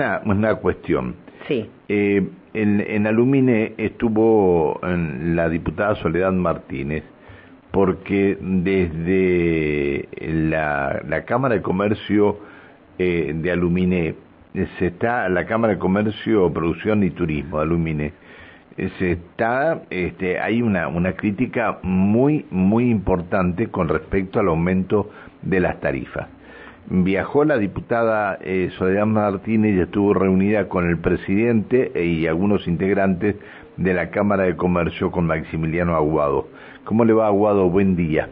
una, una cuestión. Sí. Eh, en, en Alumine estuvo en la diputada Soledad Martínez porque desde la, la Cámara de Comercio eh, de Alumine se está la Cámara de Comercio, Producción y Turismo de Alumine se está este, hay una una crítica muy muy importante con respecto al aumento de las tarifas viajó la diputada eh, Soledad Martínez y estuvo reunida con el presidente e, y algunos integrantes de la Cámara de Comercio con Maximiliano Aguado. ¿Cómo le va Aguado? Buen día.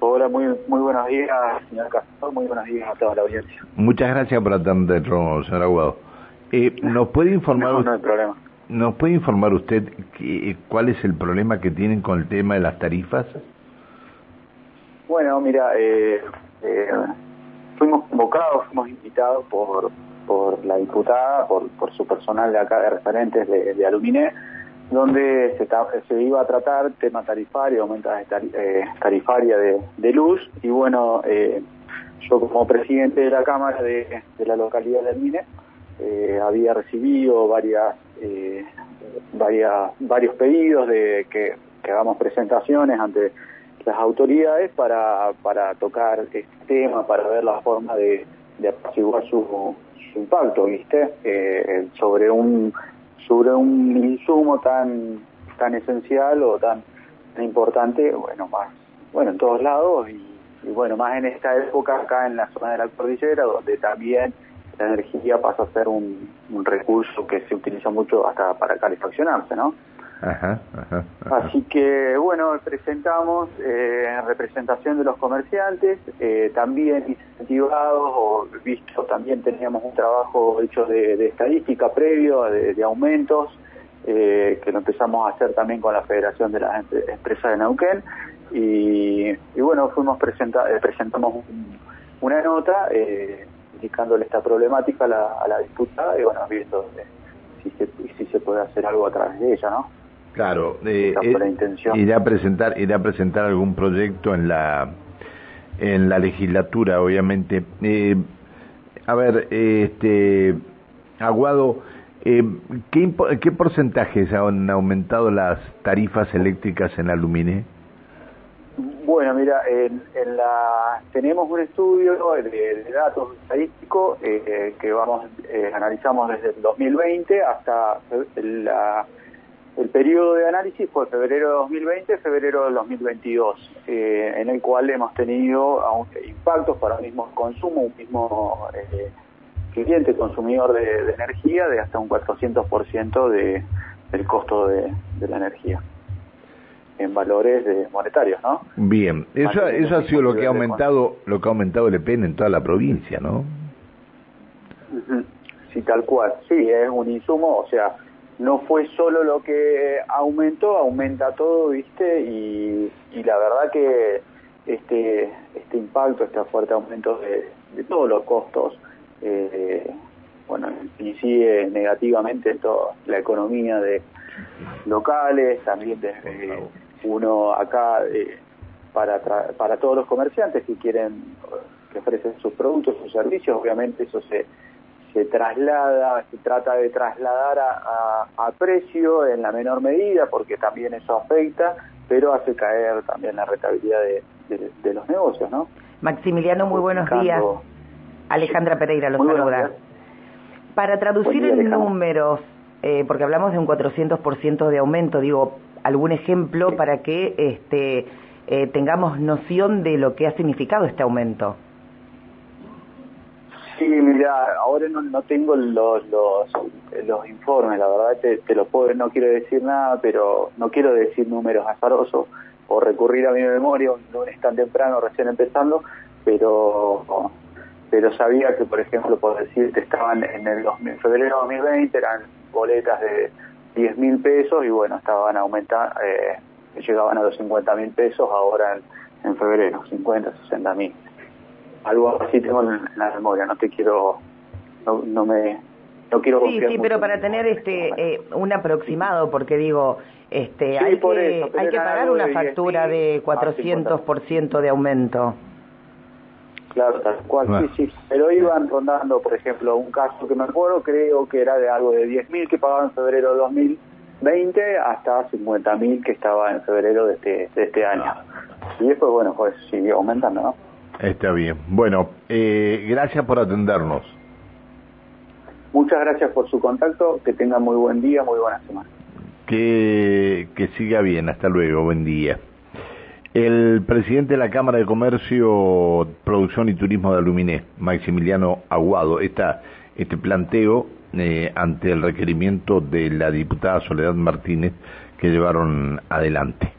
Hola, muy, muy buenos días, señor Castor, muy buenos días a toda la audiencia. Muchas gracias por atendernos, señor Aguado. Eh, ¿Nos puede informar? No, no hay problema. ¿Nos puede informar usted que, cuál es el problema que tienen con el tema de las tarifas? Bueno, mira, eh, eh, fuimos convocados, fuimos invitados por, por la diputada, por, por su personal de acá de referentes de, de Aluminé, donde se, iba a tratar tema tarifario, aumenta eh, tarifaria de, de, luz, y bueno, eh, yo como presidente de la Cámara de, de la localidad de Aluminé, eh, había recibido varias, eh, varias, varios pedidos de que hagamos presentaciones ante las autoridades para, para tocar este tema, para ver la forma de, de apaciguar su, su impacto, ¿viste? Eh, sobre un sobre un insumo tan tan esencial o tan, tan importante, bueno, más bueno en todos lados y, y, bueno, más en esta época acá en la zona de la cordillera donde también la energía pasa a ser un, un recurso que se utiliza mucho hasta para calefaccionarse, ¿no? Ajá, ajá. Así que, bueno, presentamos eh, en representación de los comerciantes, eh, también incentivados o visto, también teníamos un trabajo hecho de, estadística previo, de, de aumentos, eh, que lo empezamos a hacer también con la Federación de las Empresas de Neuquén. Y, bueno, fuimos presenta presentamos un, una nota indicándole esta problemática a la, a la diputada y bueno, viendo si se, si se puede hacer algo a través de ella, ¿no? Claro, eh, eh, irá a presentar irá a presentar algún proyecto en la en la legislatura, obviamente. Eh, a ver, este Aguado, eh, ¿qué, ¿qué porcentajes han aumentado las tarifas eléctricas en Alumine? Bueno, mira, en, en la tenemos un estudio de, de datos estadísticos eh, que vamos analizamos desde el 2020 hasta la el periodo de análisis fue febrero de 2020, febrero de 2022, eh, en el cual hemos tenido impactos para el mismo consumo, un mismo eh, cliente consumidor de, de, energía de hasta un 400% de, del costo de, de, la energía en valores de monetarios, ¿no? Bien, eso, eso ha sido lo que ha aumentado, lo que ha aumentado el EPN en toda la provincia, ¿no? Sí, tal cual. Sí, es un insumo, o sea, no fue solo lo que aumentó, aumenta todo, ¿viste? Y, y la verdad que este este impacto, este fuerte aumento de, de todos los costos, eh, bueno, incide negativamente en toda la economía de locales, también de, eh, uno acá eh, para para todos los comerciantes que quieren que ofrecen sus productos, sus servicios, obviamente eso se se traslada, se trata de trasladar a, a, a, precio en la menor medida, porque también eso afecta, pero hace caer también la rentabilidad de, de, de los negocios, ¿no? Maximiliano, muy buenos días. Alejandra Pereira los saluda. Para traducir día, en números, eh, porque hablamos de un 400% de aumento, digo, algún ejemplo sí. para que este, eh, tengamos noción de lo que ha significado este aumento. Sí, mira, ahora no, tengo los, los, informes, la verdad te, te puedo, no quiero decir nada, pero no quiero decir números azarosos o recurrir a mi memoria, un lunes tan temprano, recién empezando, pero pero sabía que, por ejemplo, por decirte, estaban en el 2000, febrero de 2020, eran boletas de 10 mil pesos y bueno, estaban aumentando, eh, llegaban a los 50 mil pesos ahora en febrero, 50, 60 mil algo así tengo en la memoria, no te quiero, no, no me, no quiero Sí, sí, pero para tener este eh, un aproximado, porque digo, este, sí, hay, que, eso, hay que pagar una factura de 400% de aumento. Claro, tal cual, sí, sí. Pero iban rondando, por ejemplo, un caso que me acuerdo, creo que era de algo de 10.000 que pagaban en febrero de 2020 hasta 50.000 que estaba en febrero de este, de este año. Y después, bueno, pues siguió aumentando, ¿no? Está bien. Bueno, eh, gracias por atendernos. Muchas gracias por su contacto, que tenga muy buen día, muy buena semana. Que, que siga bien, hasta luego, buen día. El presidente de la Cámara de Comercio, Producción y Turismo de Aluminé, Maximiliano Aguado, esta, este planteo eh, ante el requerimiento de la diputada Soledad Martínez que llevaron adelante.